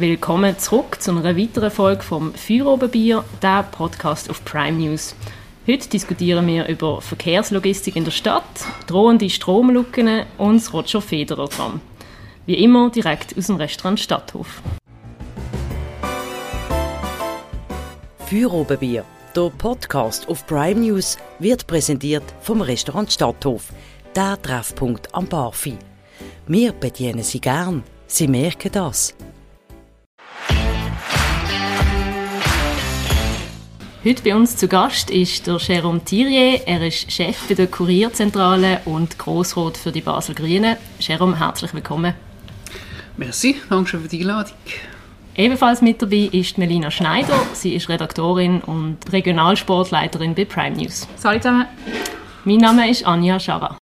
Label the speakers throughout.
Speaker 1: Willkommen zurück zu einer weiteren Folge vom Feuerobenbier, der Podcast auf Prime News. Heute diskutieren wir über Verkehrslogistik in der Stadt, drohende Stromlücken und das Roger Federer Tram. Wie immer direkt aus dem Restaurant Stadthof.
Speaker 2: Feuerobenbier, der Podcast auf Prime News, wird präsentiert vom Restaurant Stadthof, der Treffpunkt am Barfi. Wir bedienen Sie gern. Sie merken das.
Speaker 1: Heute bei uns zu Gast ist der Jérôme Thirier. Er ist Chef bei der Kurierzentrale und Grossrot für die Basel Grünen. Jérôme, herzlich willkommen.
Speaker 3: Merci, danke schön für die Einladung.
Speaker 1: Ebenfalls mit dabei ist Melina Schneider. Sie ist Redaktorin und Regionalsportleiterin bei Prime News.
Speaker 4: Salut zusammen.
Speaker 1: Mein Name ist Anja Schara.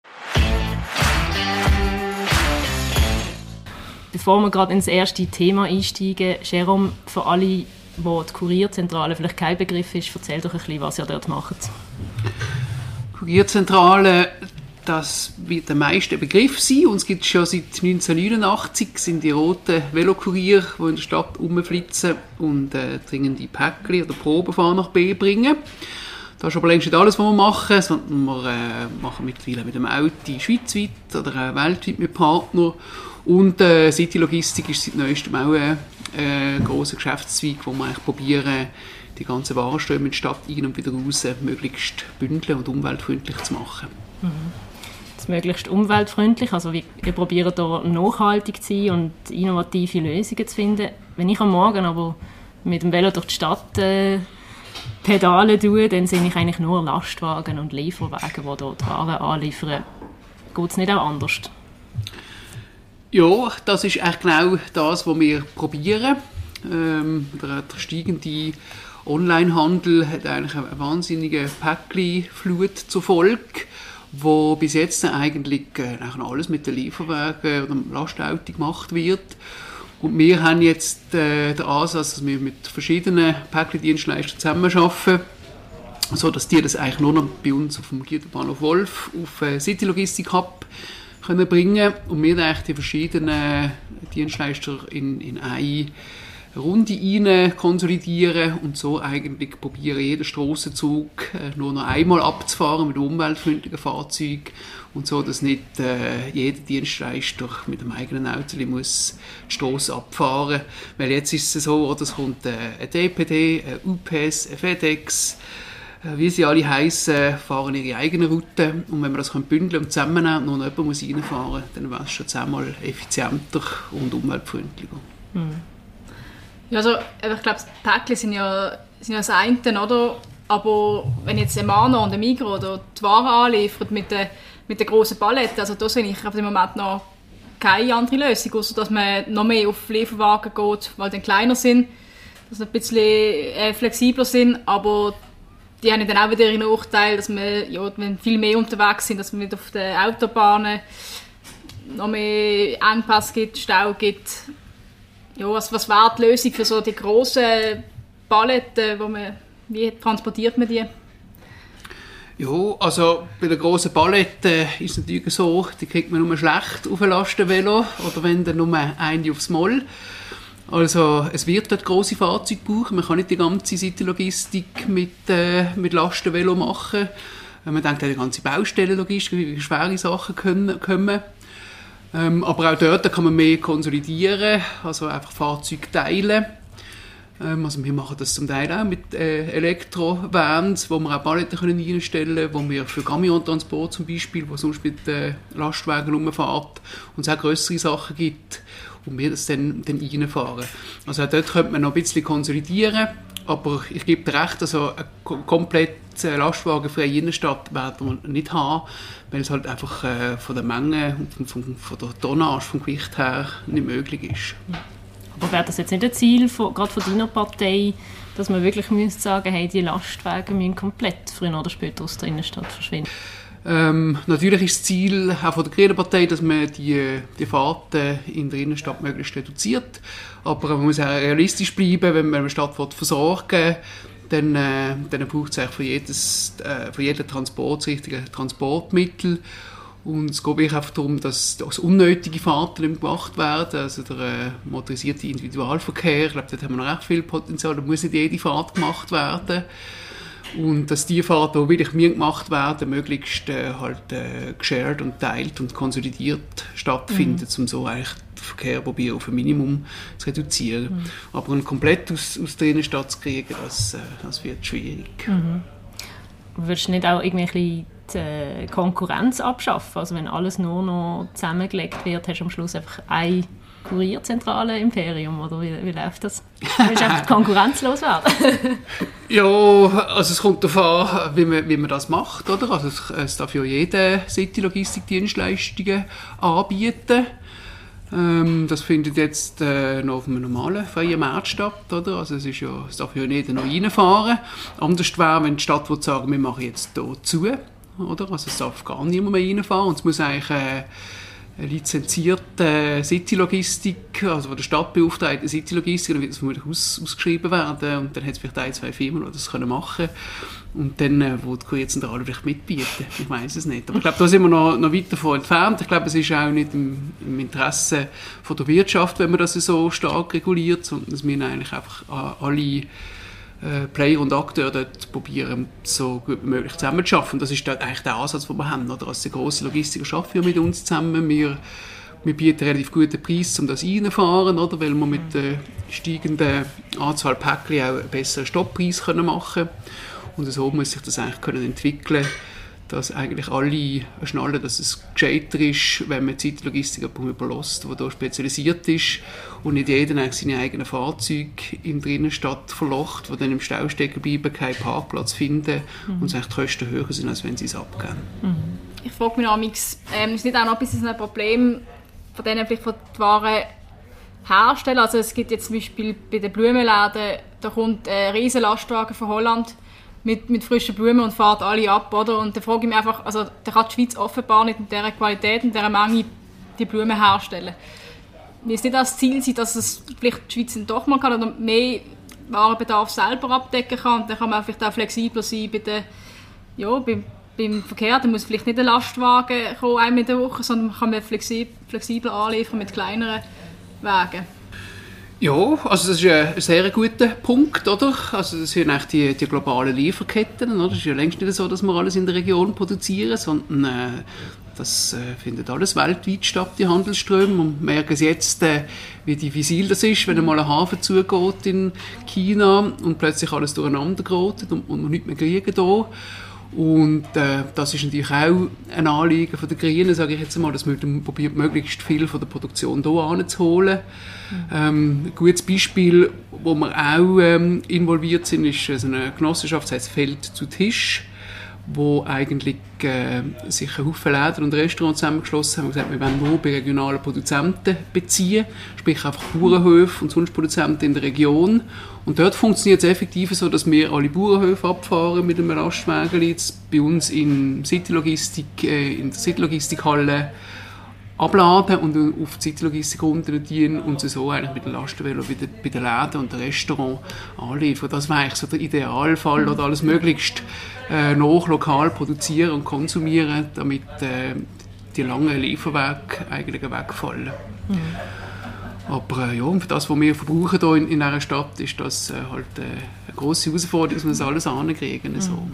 Speaker 1: Bevor wir gerade ins erste Thema einsteigen, Jérôme, für alle wo die Kurierzentrale vielleicht kein Begriff ist, erzähl doch ein bisschen, was ihr dort macht.
Speaker 3: Kurierzentrale, das wird der meiste Begriff sein. Uns gibt es schon seit 1989, sind die roten Velokurier, die in der Stadt rumflitzen und äh, dringende Päckchen oder Proben von nach B bringen. Das ist aber längst nicht alles, was wir machen, sondern wir äh, machen mittlerweile mit dem Auto schweizweit oder äh, weltweit mit Partnern. Und äh, City Logistik ist seit neuestem auch ein äh, großer Geschäftszweig, wo eigentlich probieren, die ganzen Warenströme in die Stadt ein und wieder raus möglichst bündeln und umweltfreundlich zu machen. Mhm.
Speaker 1: Das möglichst umweltfreundlich, also wir, wir probieren hier nachhaltig zu sein und innovative Lösungen zu finden. Wenn ich am Morgen aber mit dem Velo durch die Stadt äh, Pedale tue, dann sehe ich eigentlich nur Lastwagen und Lieferwagen, die dort Waren anliefern. Geht es nicht auch anders?
Speaker 3: Ja, das ist eigentlich genau das, was wir probieren. Ähm, der, der steigende Onlinehandel hat eigentlich eine wahnsinnige Päckchenflut zur Folge, wo bis jetzt eigentlich äh, alles mit den Lieferwagen oder dem Lastauto gemacht wird. Und wir haben jetzt äh, den Ansatz, dass wir mit verschiedenen Päckchendienstleistern zusammenarbeiten, so dass die das eigentlich nur noch bei uns auf dem Güterbahnhof Wolf auf äh, City Logistik Hub können bringen. Und wir eigentlich die verschiedenen Dienstleister in, in eine Runde rein konsolidieren und so eigentlich probieren, jeden Strassenzug äh, nur noch einmal abzufahren mit umweltfreundlichen Fahrzeugen und so, dass nicht äh, jeder Dienstleister mit dem eigenen Auto muss die Strasse abfahren. Weil jetzt ist es so, oder, es kommt äh, ein DPD, ein UPS, ein FedEx, wie sie alle heißen, fahren ihre eigene Route. Und wenn man das bündeln und zusammennehmen und noch jemand muss reinfahren dann wäre es schon zehnmal effizienter und umweltfreundlicher. Hm.
Speaker 4: Ja, also, ich glaube, Päckchen sind ja, sind ja das eine, oder? Aber wenn jetzt ein Mano und ein Migros oder die Ware anliefert mit der, mit der grossen Palette, also da sehe ich auf dem Moment noch keine andere Lösung, außer dass man noch mehr auf Lieferwagen geht, weil die kleiner sind, dass sie ein bisschen äh, flexibler sind, aber die haben dann auch wieder ihren Nachteil, dass wir, ja, wenn viel mehr unterwegs sind, dass man nicht auf den Autobahnen noch mehr Engpass gibt, Stau gibt. Ja, was, was wäre die Lösung für so die grossen Paletten, wo man, wie transportiert man die?
Speaker 3: Ja, also bei der grossen Palette ist es natürlich so, die kriegt man nur schlecht auf ein Lastenvelo oder wenn dann nur eine aufs Moll. Also es wird dort große Fahrzeuge brauchen. Man kann nicht die ganze Seitenlogistik mit, äh, mit Lastenvelo machen. Man denkt an die ganze Baustellenlogistik, wie schwere Sachen können, kommen. Ähm, aber auch dort kann man mehr konsolidieren, also einfach Fahrzeuge teilen. Ähm, also wir machen das zum Teil auch mit äh, Elektrovans, wo wir auch Paletten können reinstellen können, wo wir für Camiontransport zum Beispiel, wo sonst mit äh, Lastwagen rumfährt und es auch größere Sachen gibt und wir das dann, dann reinfahren. Also auch dort könnte man noch ein bisschen konsolidieren, aber ich gebe dir recht, also eine komplett äh, lastwagenfreie Innenstadt werden wir nicht haben, weil es halt einfach äh, von der Menge und von, von, von, der Tonnage, vom Gewicht her nicht möglich ist.
Speaker 1: Wäre das jetzt nicht ein Ziel, gerade von deiner Partei, dass man wirklich müsste sagen, hey, die Lastwagen müssen komplett früher oder später aus der Innenstadt verschwinden?
Speaker 3: Ähm, natürlich ist das Ziel auch von der Grünen Partei, dass man die, die Fahrten in der Innenstadt möglichst reduziert. Aber man muss auch realistisch bleiben, wenn man eine Stadt versorgen dann, äh, dann braucht es für, jedes, äh, für jeden Transport das richtige Transportmittel. Und es geht wirklich einfach darum, dass, dass unnötige Fahrten nicht gemacht werden. Also der äh, motorisierte Individualverkehr, ich glaube, dort haben wir noch recht viel Potenzial. Da muss nicht jede Fahrt gemacht werden. Und dass die Fahrten, die wirklich mir gemacht werden, möglichst äh, halt äh, geshared und teilt und konsolidiert stattfinden, mhm. um so eigentlich den Verkehr probieren, auf ein Minimum zu reduzieren. Mhm. Aber ein komplett aus, aus der Innenstadt zu kriegen, das, äh, das wird schwierig.
Speaker 1: Mhm. Würdest du nicht auch irgendwie die äh, Konkurrenz abschaffen? Also wenn alles nur noch zusammengelegt wird, hast du am Schluss einfach eine Kurierzentrale Imperium, oder wie, wie läuft das? Willst du einfach konkurrenzlos werden?
Speaker 3: ja, also es kommt darauf an, wie man, wie man das macht, oder? Also es, es darf ja jeder City-Logistik-Dienstleistungen anbieten. Ähm, das findet jetzt äh, noch auf einem normalen freien Markt statt, oder? Also es, ist ja, es darf ja jeder noch reinfahren. Anders wäre, wenn die Stadt würde sagen, wir machen jetzt hier zu, oder? Also es darf gar niemand mehr reinfahren und es muss eigentlich... Äh, lizenzierte City-Logistik, also von der Stadt beauftragte City-Logistik, dann wird es vermutlich aus, ausgeschrieben werden und dann hat es vielleicht ein, zwei Firmen, die das können machen und dann, äh, wo die Kurierzentrale vielleicht mitbieten. Ich weiß es nicht. Aber ich glaube, da sind wir noch, noch weit davon entfernt. Ich glaube, es ist auch nicht im, im Interesse von der Wirtschaft, wenn man das so stark reguliert, sondern es müssen eigentlich einfach alle äh, Player und Akteure dort probieren, so gut wie möglich zusammen zu arbeiten. Das ist eigentlich der Ansatz, den wir haben. Oder? Als die grossen Logistiker arbeiten wir mit uns zusammen. Wir, wir bieten relativ guten Preis, um das reinfahren, oder? weil wir mit der steigenden Anzahl Päckchen auch einen besseren Stopppreis machen können. Und so muss sich das eigentlich können entwickeln dass eigentlich alle schnallen, dass es gescheiter ist, wenn man Zeitlogistik überlässt, die hier spezialisiert ist und nicht jeder eigentlich seine eigenen Fahrzeuge in der Innenstadt verlocht, die dann im Stau stecken bleiben, keinen Parkplatz finden mhm. und die Kosten höher sind, als wenn sie es abgeben. Mhm.
Speaker 4: Ich frage mich amigs, ähm, ist nicht auch noch ein bisschen ein Problem von denen vielleicht von die Waren herstellen? Also es gibt jetzt zum Beispiel bei den Blumenläden, da kommt ein riesen Lastwagen von Holland mit, mit frischen Blumen und fahrt alle ab, oder? Und da frage ich mich einfach, also da kann die Schweiz offenbar nicht in dieser Qualität, in dieser Menge die Blumen herstellen. Wie es nicht das Ziel sein, dass es vielleicht die Schweiz doch mal kann oder mehr Warenbedarf selber abdecken kann und dann kann man vielleicht auch flexibler sein bei der, ja, beim, beim Verkehr. Da muss vielleicht nicht ein Lastwagen kommen, einmal in der Woche, sondern man kann flexibel, flexibler anliefern mit kleineren Wegen.
Speaker 3: Ja, also das ist ein sehr guter Punkt, oder? Also das sind eigentlich die, die globalen Lieferketten, oder? Es ist ja längst nicht so, dass wir alles in der Region produzieren, sondern äh, das äh, findet alles weltweit statt, die Handelsströme. Und wir merken es jetzt, äh, wie diffizil das ist, wenn einmal ein Hafen zugeht in China und plötzlich alles durcheinander gerät und, und wir nichts mehr kriegen hier. Und äh, das ist natürlich auch ein Anliegen von den Grünen, sage ich jetzt einmal, dass man probiert, möglichst viel von der Produktion hier anzuholen. Ähm, ein gutes Beispiel, wo wir auch ähm, involviert sind, ist also eine Genossenschaft, das heißt Feld zu Tisch wo eigentlich äh, sich ein Haufen Läden und Restaurants zusammengeschlossen haben und gesagt, wir wollen nur bei regionalen Produzenten beziehen, sprich einfach Bauernhöfe und sonst Produzenten in der Region. Und dort funktioniert es effektiv so, dass wir alle Bauernhöfe abfahren mit einem Lastwagen bei uns in Citylogistik, äh, in der Citylogistikhalle abladen und auf die Zeitlogistik runterziehen und so eigentlich mit dem Lastenvelo bei, bei den Läden und den Restaurants anliefern. Das wäre eigentlich so der Idealfall oder alles möglichst äh, noch lokal produzieren und konsumieren, damit äh, die langen Lieferwege eigentlich wegfallen. Mhm. Aber äh, ja, für das, was wir verbrauchen hier in, in dieser Stadt, ist das äh, halt äh, eine grosse Herausforderung, dass wir das alles ankriegen. Mhm.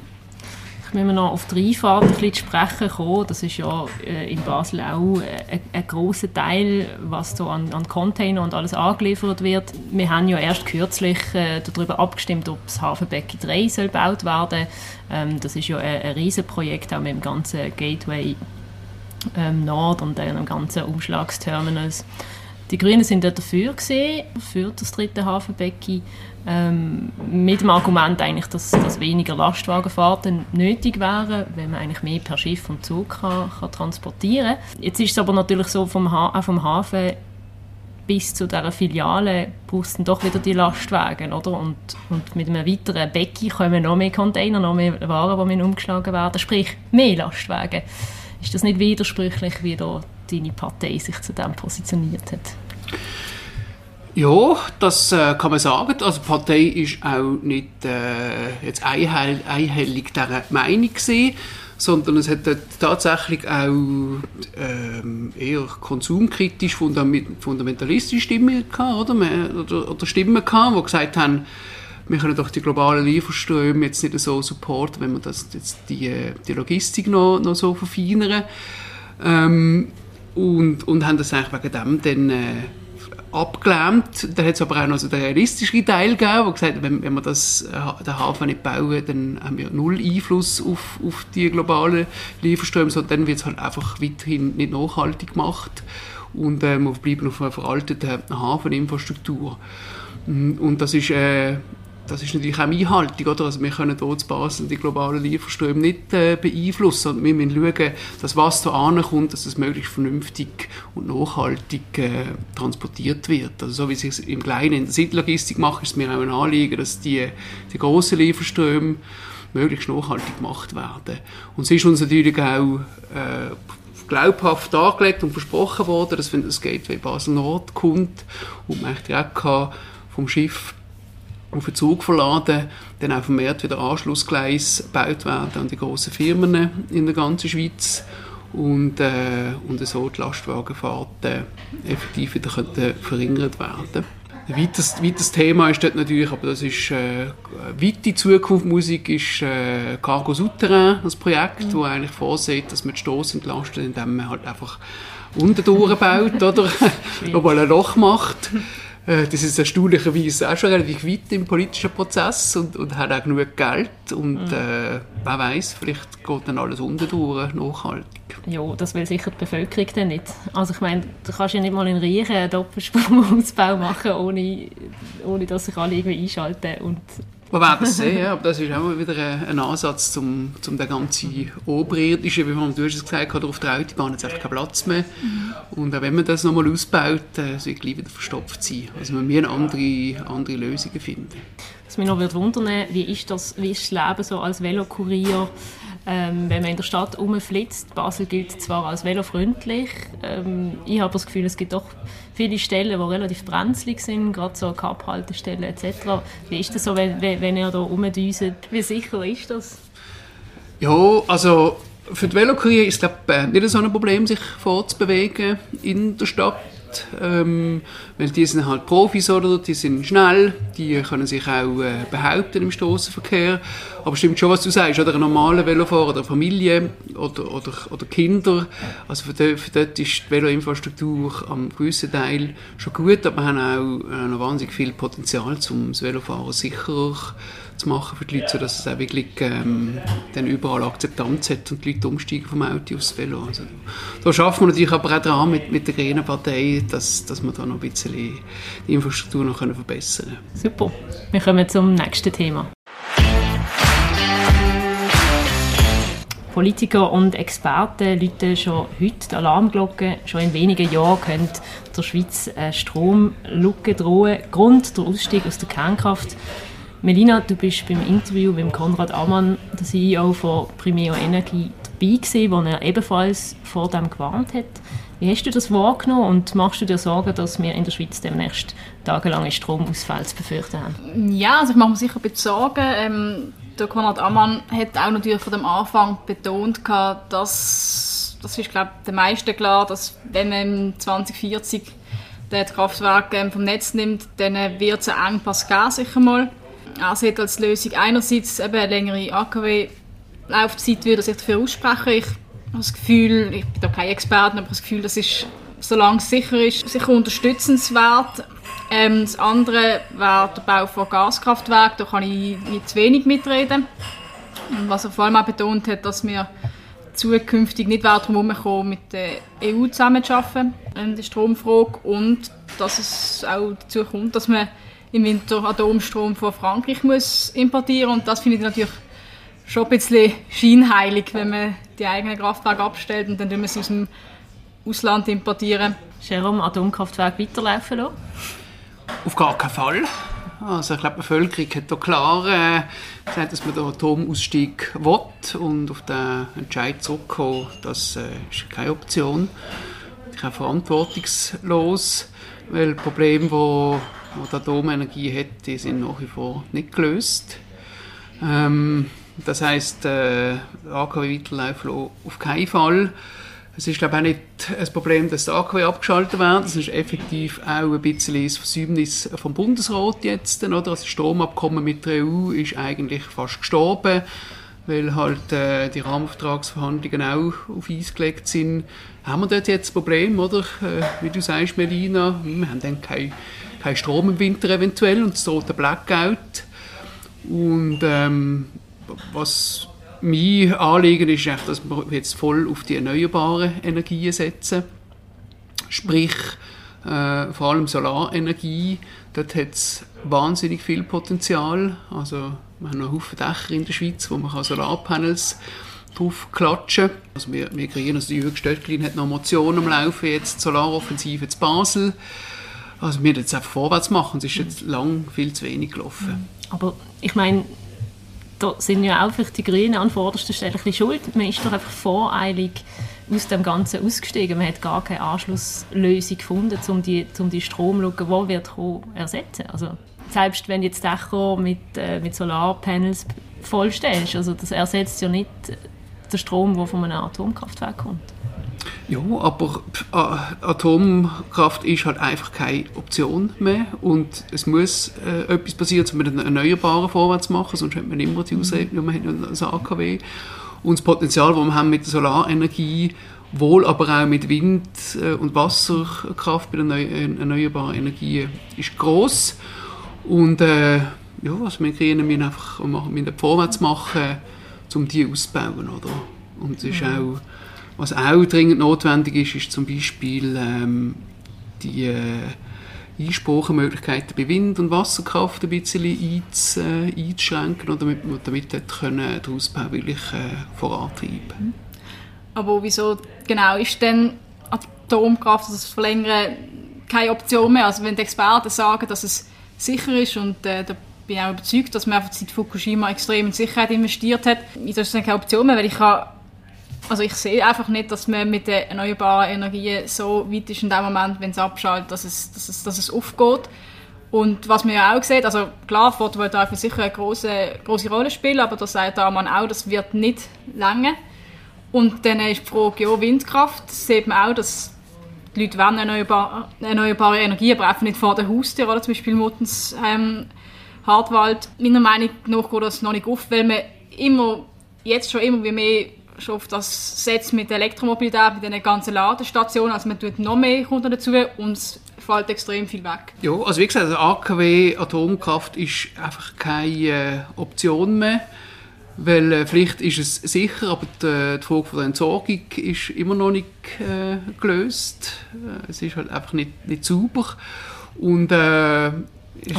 Speaker 3: So.
Speaker 1: Wenn wir noch auf die Einfahrt ein bisschen zu sprechen kommen, das ist ja äh, in Basel auch äh, ein, ein großer Teil, was da an, an Container und alles angeliefert wird. Wir haben ja erst kürzlich äh, darüber abgestimmt, ob das Hafenbecken 3 soll gebaut werden ähm, Das ist ja ein, ein Riesenprojekt, auch mit dem ganzen Gateway ähm, Nord und den ganzen Umschlagsterminals. Die Grünen sind dafür gewesen, für das dritte Hafenbecken ähm, mit dem Argument eigentlich, dass, dass weniger Lastwagenfahrten nötig wären, wenn man eigentlich mehr per Schiff und Zug kann, kann transportieren kann. Jetzt ist es aber natürlich so, vom, ha auch vom Hafen bis zu dieser Filiale brauchst doch wieder die Lastwagen, oder? Und, und mit einem weiteren Becken kommen noch mehr Container, noch mehr Waren, die umgeschlagen werden, sprich mehr Lastwagen. Ist das nicht widersprüchlich, wie da deine Partei sich zu dem positioniert hat?
Speaker 3: Ja, das äh, kann man sagen. Also die Partei ist auch nicht äh, jetzt einhell, einhellig dieser Meinung gewesen. sondern es hat tatsächlich auch ähm, eher konsumkritisch fundamentalistische Stimmen gehabt, oder? oder, oder Stimmen gehabt, die gesagt haben, wir können doch die globalen Lieferströme jetzt nicht so supporten, wenn wir das, jetzt die, die Logistik noch, noch so verfeinern. Ähm, und, und haben das eigentlich wegen dem dann äh, abgelehnt. Dann hat es aber auch noch so den realistischen Teil gegeben, der gesagt hat, wenn, wenn wir das, äh, den Hafen nicht bauen, dann haben wir null Einfluss auf, auf die globalen Lieferströme, sondern dann wird es halt einfach weiterhin nicht nachhaltig gemacht und äh, wir bleiben auf einer veralteten Hafeninfrastruktur. Und das ist äh, das ist natürlich auch meine Haltung. Oder? Also wir können dort zu Basel die globalen Lieferströme nicht äh, beeinflussen. Und wir müssen schauen, dass was da ankommt, dass es möglichst vernünftig und nachhaltig äh, transportiert wird. Also so wie sie es im Kleinen in der Siedlogistik macht, ist es mir auch ein Anliegen, dass die, die grossen Lieferströme möglichst nachhaltig gemacht werden. Und es ist uns natürlich auch äh, glaubhaft dargelegt und versprochen worden, dass wenn das Gateway Basel Nord kommt und man direkt vom Schiff auf den Zug verladen, dann auch vermehrt wieder Anschlussgleis gebaut werden an die grossen Firmen in der ganzen Schweiz und, äh, und so die Lastwagenfahrten effektiv wieder könnten verringert werden ein weiteres, weiteres Thema ist dort natürlich, aber das ist äh, weite Zukunft Musik, ist äh, Cargo Souterrain, das Projekt, mhm. wo eigentlich vorsieht, dass man die Stoss entlastet, indem man halt einfach unten durchbaut, oder? Nochmal ein Loch macht. Äh, das ist erstaunlicherweise auch schon relativ weit im politischen Prozess und, und hat auch genug Geld und mhm. äh, wer weiß, vielleicht geht dann alles unten durch, nachhaltig.
Speaker 1: Ja, das will sicher die Bevölkerung dann nicht. Also ich meine, du kannst ja nicht mal in Riechen einen Doppelspurausbau machen, ohne, ohne dass sich alle irgendwie einschalten und
Speaker 3: wir werden es sehen, ja, aber das ist auch wieder ein Ansatz, um, um den ganzen Oberirdischen, wie man, es gesagt hast, auf der Autobahn jetzt einfach keinen Platz mehr. Mhm. Und auch wenn man das nochmal ausbaut, äh, soll gleich wieder verstopft sein. Also wir müssen andere, andere Lösungen finden.
Speaker 1: Was mich noch würde wundern, wie ist das, wie ist das Leben so als Velokurier? Ähm, wenn man in der Stadt rumflitzt, Basel gilt zwar als velofreundlich, ähm, ich habe das Gefühl, es gibt doch viele Stellen, die relativ brenzlig sind, gerade so Cup-Haltestellen etc. Wie ist das so, wenn, wenn ihr da rumdüset? Wie sicher ist das?
Speaker 3: Ja, also für die Velokurier ist es äh, nicht so ein Problem, sich fortzubewegen in der Stadt ähm, weil die sind halt Profis, oder? Die sind schnell, die können sich auch äh, behaupten im Straßenverkehr. Aber stimmt schon, was du sagst, oder? Ein normaler Velofahrer oder Familie oder, oder, oder Kinder, also für, die, für dort ist die Veloinfrastruktur am gewissen Teil schon gut, aber wir haben auch äh, noch wahnsinnig viel Potenzial, um das Velofahren sicherer zu machen für die Leute, sodass es auch wirklich ähm, dann überall Akzeptanz hat und die Leute umsteigen vom Auto aufs Velo. Also, da schaffen wir natürlich aber auch dran mit, mit der Grünen Partei, dass, dass wir da noch ein bisschen die Infrastruktur noch können verbessern können.
Speaker 1: Super. Wir kommen zum nächsten Thema. Politiker und Experten läuten schon heute die Alarmglocke. Schon in wenigen Jahren könnte der Schweiz eine Stromlücke drohen. Grund der Ausstieg aus der Kernkraft Melina, du bist beim Interview mit Konrad Ammann, der CEO von Primeo Energie, dabei gewesen, wo er ebenfalls vor dem gewarnt hat. Wie hast du das wahrgenommen und machst du dir Sorgen, dass wir in der Schweiz demnächst tagelange Stromausfälle zu befürchten haben?
Speaker 4: Ja, also ich mache mir sicher ein bisschen Sorgen. Ähm, der Konrad Ammann hat auch natürlich von dem Anfang betont, dass das ist glaube den meisten klar, dass wenn man 2040 das Kraftwerk vom Netz nimmt, dann wird es einen Engpass geben, sicher mal ansieht als Lösung. Einerseits eben eine längere AKW-Laufzeit würde sich dafür aussprechen. Ich habe das Gefühl, ich bin da kein Experte, aber das Gefühl, das ist, solange es sicher ist, sicher unterstützenswert. Ähm, das andere wäre der Bau von Gaskraftwerken. Da kann ich nicht zu wenig mitreden. Was er vor allem auch betont hat, dass wir zukünftig nicht darum herumkommen, mit der EU zusammenzuarbeiten in der Stromfrage und dass es auch dazu kommt, dass man im Winter Atomstrom von Frankreich muss importieren und das finde ich natürlich schon ein bisschen scheinheilig, wenn man die eigenen Kraftwerke abstellt und dann müssen wir sie aus dem Ausland importieren.
Speaker 1: Jerome, Atomkraftwerke weiterlaufen lassen?
Speaker 3: Auf gar keinen Fall. Also ich glaube, die Bevölkerung hat da klar äh, gesagt, dass man den Atomausstieg will und auf den Entscheid zurückkommen, das äh, ist keine Option. Ich auch verantwortungslos, weil Probleme, die die Atomenergie hat, die sind nach wie vor nicht gelöst. Ähm, Das heisst, äh, AKW weiterlaufen auf keinen Fall. Es ist glaube ich auch nicht ein Problem, dass die AKW abgeschaltet werden. Das ist effektiv auch ein bisschen das Versäumnis vom Bundesrat jetzt. Oder? Also das Stromabkommen mit der EU ist eigentlich fast gestorben, weil halt äh, die Rahmenvertragsverhandlungen auch auf Eis gelegt sind. Haben wir dort jetzt ein Problem, oder? Äh, wie du sagst, Melina, hm, wir haben dann keinen kein Strom im Winter eventuell und es droht ein Blackout. Und ähm, was mein Anliegen ist, echt, dass wir jetzt voll auf die erneuerbaren Energien setzen. Sprich, äh, vor allem Solarenergie. Dort hat es wahnsinnig viel Potenzial. Also, wir haben noch Haufen Dächer in der Schweiz, wo man Solarpanels drauf klatschen kann. Also wir, wir kreieren, also die Jürgen Stöcklin hat noch Motionen am Laufen, jetzt Solaroffensive zu Basel. Also wir jetzt einfach vorwärts machen, es ist jetzt lang viel zu wenig gelaufen.
Speaker 1: Aber ich meine, da sind ja auch die Grünen an vorderster Stelle ein bisschen schuld. Man ist doch einfach voreilig aus dem Ganzen ausgestiegen. Man hat gar keine Anschlusslösung gefunden, um die, um die Stromlücke, die wird kommen, ersetzen. Also selbst wenn jetzt Dächer mit, äh, mit Solarpanels vollstellst, also das ersetzt ja nicht den Strom, der von einem Atomkraftwerk kommt.
Speaker 3: Ja, aber Atomkraft ist halt einfach keine Option mehr und es muss äh, etwas passieren, um mit den Erneuerbaren vorwärts zu machen, sonst hat man immer die Ausrede, man hat das AKW. Und das Potenzial, das wir haben mit der Solarenergie, wohl aber auch mit Wind- äh, und Wasserkraft bei den äh, erneuerbaren Energien, ist groß und äh, ja, was wir kriegen, wir einfach wir vorwärts machen, um die auszubauen, oder? Und es ist mhm. auch was auch dringend notwendig ist, ist zum Beispiel ähm, die äh, Einsprachemöglichkeiten bei Wind- und Wasserkraft ein bisschen einz, äh, einzuschränken, oder damit damit den Ausbau wirklich äh, vorantreiben.
Speaker 4: Aber wieso genau ist denn Atomkraft, also das Verlängern, keine Option mehr? Also wenn die Experten sagen, dass es sicher ist und äh, da bin ich auch überzeugt, dass man einfach seit Fukushima extrem in Sicherheit investiert hat, ist das keine Option mehr, weil ich kann also ich sehe einfach nicht, dass man mit den erneuerbaren Energien so weit ist in dem Moment, wenn es abschaltet, dass es, dass es, dass es aufgeht. Und was man ja auch sieht, also klar, Photovoltaik wird sicher eine große, große Rolle spielen, aber da sagt Mann auch, das wird nicht länger. Und dann ist die Frage, ja, Windkraft, das sieht man auch, dass die Leute wollen erneuerbare, erneuerbare Energie, aber einfach nicht vor der Haustür, oder zum Beispiel Muttens ähm, Hartwald. Meiner Meinung nach geht das noch nicht auf, weil man immer, jetzt schon immer wie mehr schon auf das Setz mit der Elektromobilität, mit den ganzen Ladestationen. Also man tut noch mehr Kunden dazu und es fällt extrem viel weg.
Speaker 3: Ja, also wie gesagt, also AKW Atomkraft ist einfach keine äh, Option mehr. Weil äh, vielleicht ist es sicher, aber die, die Frage von der Entsorgung ist immer noch nicht äh, gelöst. Äh, es ist halt einfach nicht, nicht sauber. Und, äh, aber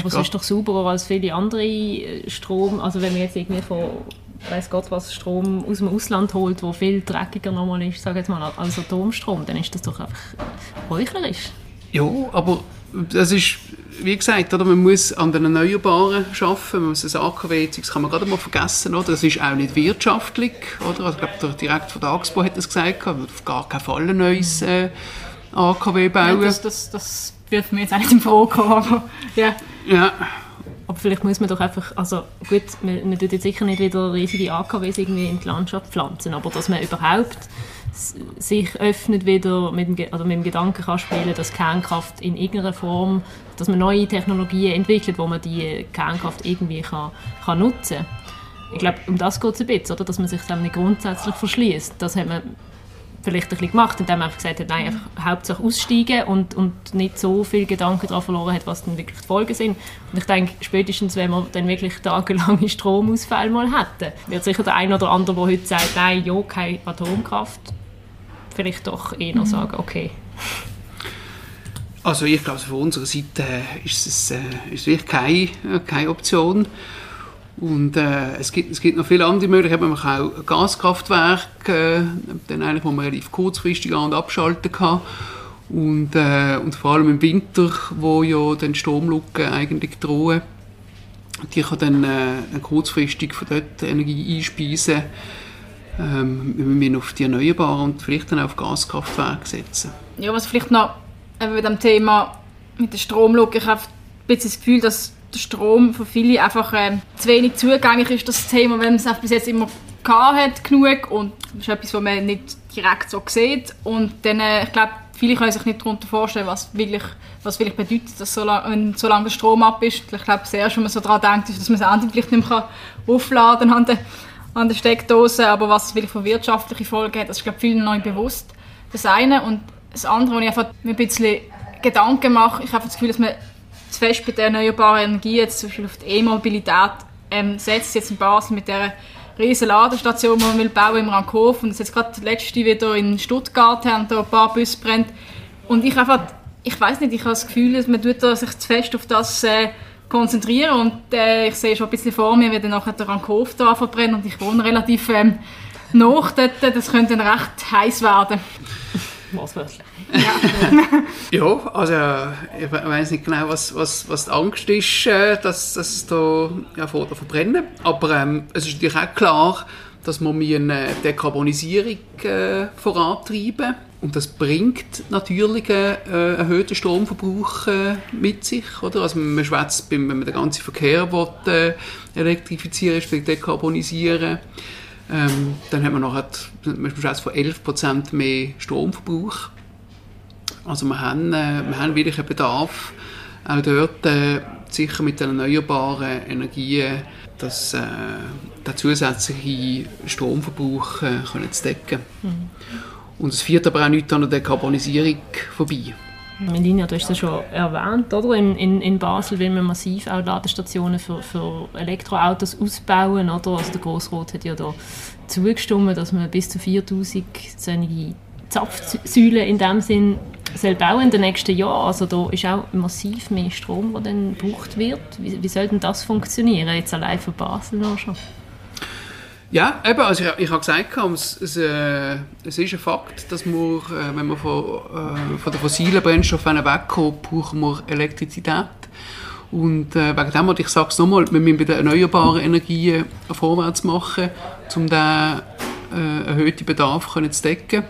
Speaker 1: es ist doch sauberer als viele andere äh, Strom. Also wenn wir jetzt irgendwie von weiß Gott was Strom aus dem Ausland holt, wo viel dreckiger nochmal ist, sage jetzt mal, als Atomstrom, dann ist das doch einfach heuchlerisch.
Speaker 3: Ja, aber das ist, wie gesagt, oder, man muss an den Erneuerbaren arbeiten, man muss das AKW, das kann man gerade mal vergessen, oder? das ist auch nicht wirtschaftlich. Oder? Also, ich glaube, der Direktor von der AXPO hat das gesagt, man auf gar keinen Fall ein neues äh, AKW bauen.
Speaker 4: Ja, das, das, das wird mir jetzt auch nicht in Frage kommen, aber ja.
Speaker 3: ja.
Speaker 1: Aber vielleicht muss man doch einfach, also gut, man, man tut jetzt sicher nicht wieder riesige AKWs irgendwie in die Landschaft pflanzen, aber dass man überhaupt sich öffnet wieder mit dem, oder mit dem Gedanken kann spielen, dass Kernkraft in irgendeiner Form, dass man neue Technologien entwickelt, wo man die Kernkraft irgendwie kann, kann nutzen kann. Ich glaube, um das geht es ein bisschen, oder? dass man sich dann nicht grundsätzlich verschließt. Das hat man vielleicht ein bisschen gemacht, indem einfach gesagt hat, nein, einfach hauptsächlich aussteigen und, und nicht so viel Gedanken daran verloren hat, was dann wirklich die Folgen sind. Und ich denke, spätestens, wenn wir dann wirklich tagelange Stromausfälle mal hätten, wird sicher der eine oder andere, der heute sagt, nein, ja, keine Atomkraft, vielleicht doch eher mhm. sagen, okay.
Speaker 3: Also ich glaube, von unserer Seite ist es, äh, ist wirklich keine, keine Option. Und äh, es, gibt, es gibt noch viele andere Möglichkeiten. Man kann auch Gaskraftwerke, äh, dann eigentlich, wo man relativ kurzfristig an- und abschalten kann. Und, äh, und vor allem im Winter, wo ja dann Stromlücken eigentlich drohen, die kann dann, äh, kurzfristig von dort Energie einspeisen. Ähm, wir auf die Erneuerbaren und vielleicht dann auf Gaskraftwerke setzen.
Speaker 4: Ja, was vielleicht noch mit dem Thema mit der Stromlücke, ich habe ein bisschen das Gefühl, dass der Strom für viele einfach äh, zu wenig zugänglich ist, das Thema, wenn man es bis jetzt immer hat genug und das ist etwas, was man nicht direkt so sieht und dann, äh, ich glaube, viele können sich nicht darunter vorstellen, was wirklich, was wirklich bedeutet, dass so lange, so lange der Strom ab ist. Ich glaube, das erste, was man so daran denkt, ist, dass man das Handy vielleicht nicht mehr aufladen kann an der, an der Steckdose, aber was es wirklich für wirtschaftliche Folgen hat, das ist, glaube vielen noch nicht bewusst. Das eine und das andere, wo ich einfach mir ein bisschen Gedanken mache, ich habe das Gefühl, dass man zu fest bei der erneuerbaren Energie, jetzt zum Beispiel auf die E-Mobilität, ähm, setzt, jetzt in Basel mit der riesen Ladestation, die man will bauen im Rankhof. Und jetzt gerade die letzte wieder in Stuttgart haben da ein paar Busse brennt. Und ich einfach, ich weiß nicht, ich habe das Gefühl, dass man tut sich zu fest auf das äh, konzentrieren. Und äh, ich sehe schon ein bisschen vor mir, wie dann nachher der Rankhof da verbrennt und ich wohne relativ ähm, nach dort, das könnte dann recht heiß werden.
Speaker 1: Wortwörtlich.
Speaker 3: Ja. ja, also ich weiß nicht genau, was, was, was die Angst ist, äh, dass es da ja, vor verbrennen. Aber ähm, es ist natürlich auch klar, dass wir eine Dekarbonisierung äh, vorantreiben und das bringt natürlich einen äh, erhöhten Stromverbrauch äh, mit sich. Oder? Also man schwätzt, wenn man den ganzen Verkehr will, elektrifizieren will, dekarbonisieren ähm, dann hat man noch man von 11% mehr Stromverbrauch. Also wir haben, äh, wir haben wirklich einen Bedarf, auch dort äh, sicher mit den erneuerbaren Energien das, äh, den zusätzlichen Stromverbrauch äh, können zu decken. Mhm. Und es führt aber auch nicht an der Dekarbonisierung vorbei.
Speaker 1: Melina, du hast es schon erwähnt, oder? In, in, in Basel will man massiv auch Ladestationen für, für Elektroautos ausbauen, oder? Also der Grossrot hat ja da zugestimmt, dass man bis zu 4000 solche Zapfsäulen in dem Sinn soll bauen in den nächsten Jahren. Also da ist auch massiv mehr Strom, der dann gebraucht wird. Wie, wie soll denn das funktionieren, jetzt allein für Basel noch schon?
Speaker 3: Ja, eben, also ich, ich habe gesagt, es, es, äh, es ist ein Fakt, dass wir, äh, wenn wir von, äh, von den fossilen Brennstoffen wegkommen, brauchen wir Elektrizität. Und äh, wegen dem, und ich sage es nochmal, wir müssen bei den erneuerbaren Energien vorwärts machen, um den äh, erhöhten Bedarf können zu decken.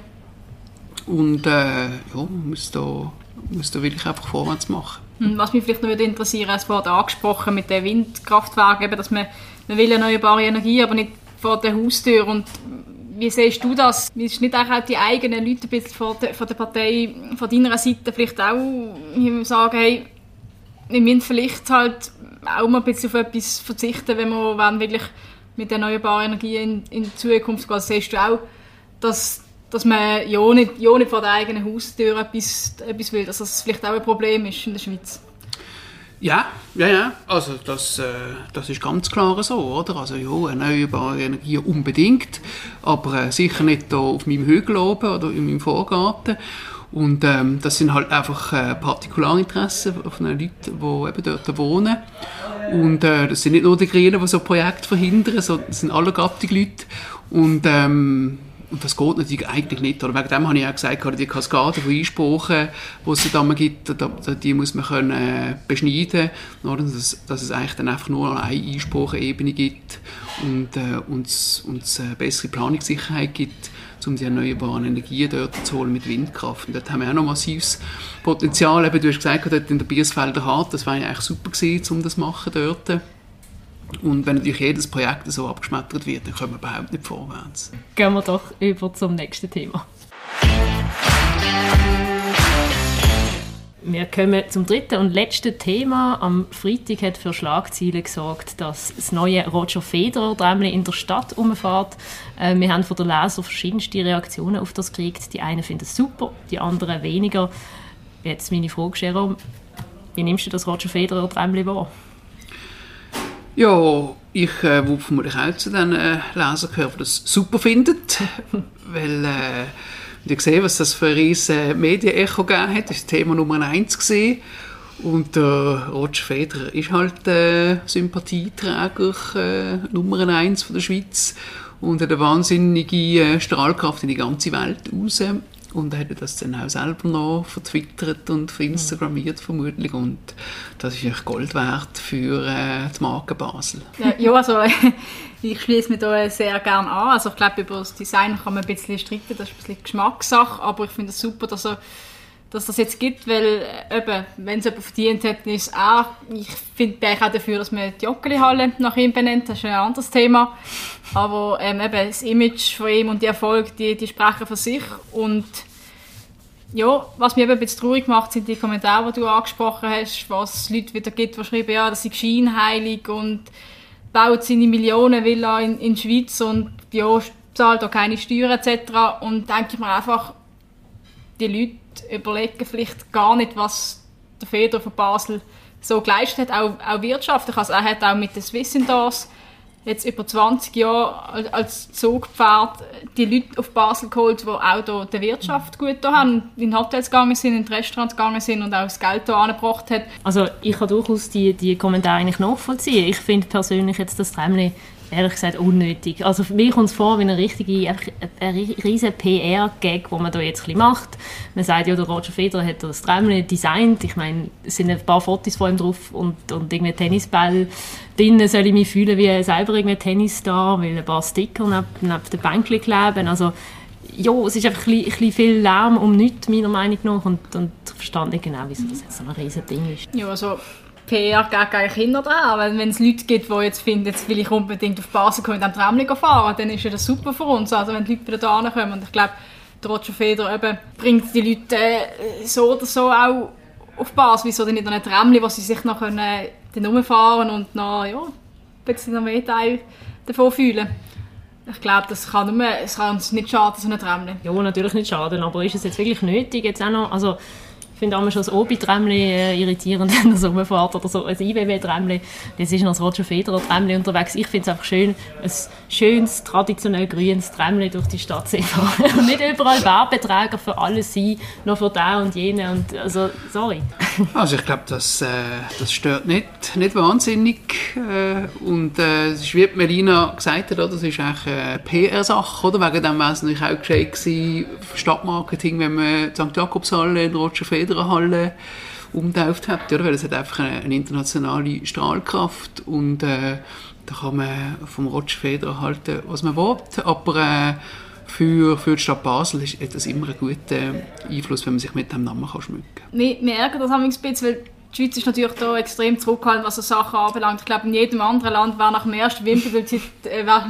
Speaker 3: Und äh, ja, muss da, muss da wirklich einfach vorwärts machen.
Speaker 4: Hm, was mich vielleicht noch würde es wurde angesprochen mit den Windkraftwerken, eben, dass man, man will erneuerbare Energie, aber nicht vor der Haustür. Und wie siehst du das? Ist nicht auch die eigenen Leute ein bisschen von der, von der Partei, von deiner Seite vielleicht auch sagen, hey, wir müssen vielleicht halt auch mal ein bisschen auf etwas verzichten, wenn wir wirklich mit erneuerbaren Energien in, in Zukunft gehen. Siehst du auch, dass, dass man ja nicht, ja nicht vor der eigenen Haustür etwas, etwas will, dass das vielleicht auch ein Problem ist in der Schweiz?
Speaker 3: Ja, ja, ja. Also das, äh, das ist ganz klar so, oder? Also ja, erneuerbare Energie unbedingt, aber äh, sicher nicht hier auf meinem Hügel oben oder in meinem Vorgarten. Und ähm, das sind halt einfach äh, Partikularinteressen von den Leuten, die eben dort wohnen. Und äh, das sind nicht nur die Grünen, die so Projekte verhindern, sondern das sind alle Gattung Leute. Und ähm, und das geht natürlich eigentlich nicht. Oder wegen dem habe ich auch gesagt, die Kaskade von Einsprachen, die es da gibt, die muss man können äh, beschneiden können, dass, dass es eigentlich dann einfach nur eine Einsprachebene gibt und, äh, uns, uns eine bessere Planungssicherheit gibt, um die erneuerbaren Energien dort zu holen mit Windkraft. Und dort haben wir auch noch massives Potenzial. Eben, du hast gesagt, dort in der Biersfelder Hart, das war eigentlich super gewesen, um das zu machen dort. Und wenn natürlich jedes Projekt so abgeschmettert wird, dann kommen wir überhaupt nicht vorwärts.
Speaker 1: Gehen wir doch über zum nächsten Thema. Wir kommen zum dritten und letzten Thema. Am Freitag hat für Schlagzeilen gesorgt, dass das neue Roger Federer Tramli in der Stadt umfährt. Äh, wir haben von den Lesern verschiedenste Reaktionen auf das gekriegt. Die einen finden es super, die anderen weniger. Jetzt meine Frage, Jerome, wie nimmst du das Roger Federer Tramli wahr?
Speaker 3: Ja, ich äh, würde vermutlich auch zu den äh, Lesern gehören, die das super finden, weil äh, ihr gesehen, was das für ein riesiges Medienecho gegeben hat. Das war Thema Nummer eins gesehen. Und äh, Roger Federer ist halt äh, Sympathieträger äh, Nummer eins von der Schweiz und hat eine wahnsinnige äh, Strahlkraft in die ganze Welt raus. Und er hat das dann auch selber noch vertwittert und verinstagrammiert vermutlich. Und das ist echt Gold wert für äh, die Marke Basel.
Speaker 4: Ja, also ich schließe mich da sehr gerne an. Also ich glaube, über das Design kann man ein bisschen streiten, das ist ein bisschen Geschmackssache. Aber ich finde es super, dass er dass das jetzt gibt, weil äh, eben, wenn es jemand verdient hat, ist auch, ich finde auch dafür, dass man die Joggeli-Halle nach ihm benennt, das ist ein anderes Thema, aber ähm, eben das Image von ihm und die Erfolge, die, die sprechen für sich. Und ja, was mich eben ein bisschen traurig macht, sind die Kommentare, die du angesprochen hast, was es Leute wieder gibt, die schreiben, ja, das ist scheinheilig und baut seine Millionenvilla in, in der Schweiz und ja, zahlt auch keine Steuern etc. Und denke ich mir einfach, die Leute überlegen vielleicht gar nicht, was der Feder von Basel so geleistet hat, auch, auch wirtschaftlich. Also er hat auch mit den Swiss Indoors jetzt über 20 Jahre als Zugpferd die Leute auf Basel geholt, die auch hier der Wirtschaft gut da haben, in Hotels gegangen sind, in Restaurants gegangen sind und auch das Geld hier angebracht hat.
Speaker 1: Also ich kann durchaus die, die Kommentare eigentlich nachvollziehen. Ich finde persönlich jetzt das Tremli ehrlich gesagt unnötig. Also für mich kommt es vor wie eine richtige, ein riesen PR-Gag, den man da jetzt ein macht. Man sagt ja, der Roger Federer hat das Träumchen designt. Ich meine, es sind ein paar Fotos von ihm drauf und, und irgendwie Tennisball. Drinnen soll ich mich fühlen wie selber irgendwie Tennisstar, weil ein paar Sticker neben, neben den Bänkchen kleben. Also ja, es ist einfach ein bisschen, viel Lärm um nichts, meiner Meinung nach. Und, und ich verstehe nicht genau, wieso das jetzt so ein riesen Ding ist.
Speaker 4: Ja, also PR gegen Kinder dran. Weil wenn es Leute gibt, die jetzt finden, jetzt will ich unbedingt auf Basel kommen und am Tram fahren, dann ist das super für uns. Also wenn die Leute wieder da kommen. Und ich glaube, Roger Feder eben bringt die Leute äh, so oder so auch auf Basel. Wieso denn nicht ein Tram, wo sie sich noch können, dann rumfahren und noch, ja, ein bisschen noch mehr Teil davon fühlen. Ich glaube, das kann, nur, es kann uns nicht schaden, so ein Tram.
Speaker 1: Ja, natürlich nicht schaden, aber ist es jetzt wirklich nötig, jetzt auch noch, also ich finde auch schon das Obi-Trämli äh, irritierend, wenn er so rumfährt oder so ein IWW-Trämli. Jetzt ist noch das Roger Federer-Trämli unterwegs. Ich finde es einfach schön, ein schönes, traditionell grünes Trämli durch die Stadt zu fahren. Und nicht überall Werbeträger für alles sein, nur für da und jene. Und, also, sorry.
Speaker 3: Also ich glaube, das, äh, das stört nicht, nicht wahnsinnig. Äh, und äh, es ist wie Melina gesagt hat, das ist eigentlich eine PR-Sache. Wegen dem wäre es natürlich auch gescheit gewesen, Stadtmarketing, wenn man St. Jakobshalle in Roger Federer Federerhalle umtauft hat, oder? weil es hat einfach eine, eine internationale Strahlkraft und äh, da kann man vom Roger Federer halten, was man will, aber äh, für, für die Stadt Basel ist das immer ein guter Einfluss, wenn man sich mit dem Namen kann schmücken kann.
Speaker 4: Wir, wir ärgern das ein bisschen, weil die Schweiz ist natürlich da extrem zurückhaltend, was so Sachen anbelangt. Ich glaube, in jedem anderen Land wäre nach dem ersten Wimbledon-Titel äh, nach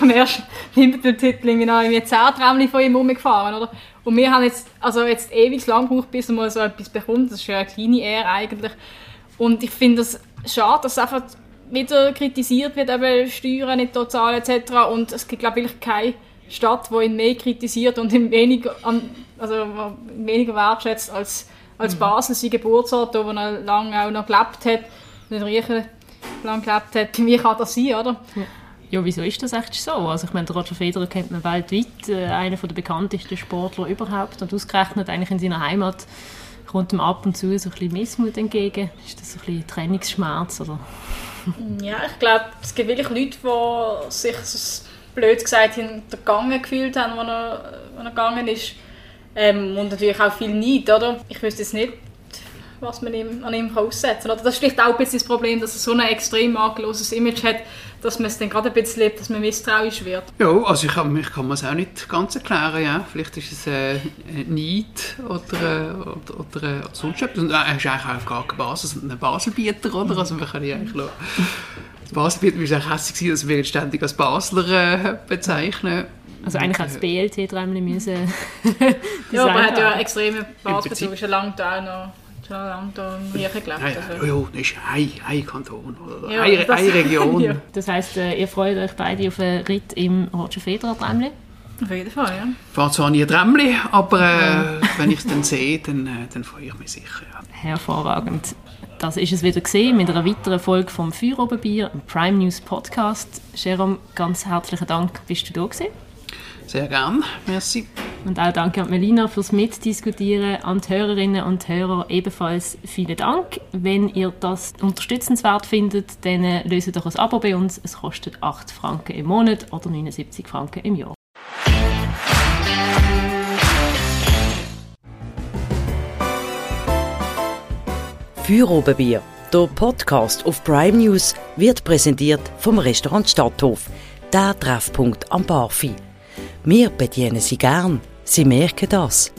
Speaker 4: dem ersten Wimbledon-Titel irgendwie noch irgendwie 10 Träumchen von ihm rumgefahren, oder? Und wir haben jetzt, also jetzt ewig lang gebraucht, bis man so etwas bekommt. Das ist ja eine kleine Ehre eigentlich. Und ich finde es das schade, dass einfach wieder kritisiert wird, eben Steuern nicht zahlen etc. Und es gibt, glaube ich, keine Stadt, die ihn mehr kritisiert und ihn weniger, also weniger wertschätzt als als mhm. Basel, sein Geburtsort, wo er lange auch noch gelebt hat, in Riechen lange gelebt hat. Wie kann das sein, oder?
Speaker 1: Ja. Ja, wieso ist das echt so? Also ich meine, Roger Federer kennt man weltweit, äh, einer der bekanntesten Sportler überhaupt und ausgerechnet eigentlich in seiner Heimat kommt ihm ab und zu so ein bisschen Missmut entgegen. Ist das so ein bisschen Trennungsschmerz, oder?
Speaker 4: Ja, ich glaube, es gibt wirklich Leute, die sich, blöd gesagt, hintergangen gefühlt haben, als er, er gegangen ist. Ähm, und natürlich auch viel Neid, oder? Ich wüsste jetzt nicht, was man ihm, an ihm aussetzen kann. Das ist vielleicht auch ein bisschen das Problem, dass er so ein extrem makelloses Image hat, dass man es dann gerade ein bisschen lebt, dass man misstrauisch wird.
Speaker 3: Ja, also ich kann, ich kann mir es auch nicht ganz erklären, ja. Vielleicht ist es äh, Neid oder, äh, oder, oder, äh, sonst etwas. Und er ist eigentlich auch gar kein Basis, ein Baselbieter, oder? Also wir können ja eigentlich noch... Baselbieter war eigentlich hässlich, dass wir ihn ständig als Basler äh, bezeichnen.
Speaker 1: Also eigentlich hat das BLT dreimal müssen.
Speaker 4: ja, aber er hat ja extreme Basisbezug, ist ja lange da noch schon lange da gelebt.
Speaker 3: Also. Ja, das ist ein, ein Kanton oder ja, eine, Region. ja.
Speaker 1: Das heisst, äh, ihr freut euch beide auf einen Ritt im Roger Federer Trämli?
Speaker 4: Auf jeden Fall, ja.
Speaker 3: Ich fahre zwar nie ein Trämli, aber äh, wenn ich es dann sehe, dann, äh, dann freue ich mich sicher. Ja.
Speaker 1: Hervorragend. Das ist es wieder gesehen mit einer weiteren Folge vom Feuerobenbier, im Prime News Podcast. Jerome, ganz herzlichen Dank, bist du da gewesen.
Speaker 3: Sehr gern, merci.
Speaker 1: Und auch danke an Melina fürs Mitdiskutieren, an die Hörerinnen und Hörer ebenfalls vielen Dank. Wenn ihr das unterstützenswert findet, dann löst doch ein Abo bei uns. Es kostet 8 Franken im Monat oder 79 Franken im Jahr.
Speaker 2: Feuerobenbier, der Podcast auf Prime News, wird präsentiert vom Restaurant Stadthof, der Treffpunkt am Barfi. Wir bedienen Sie gern. Sie merken das.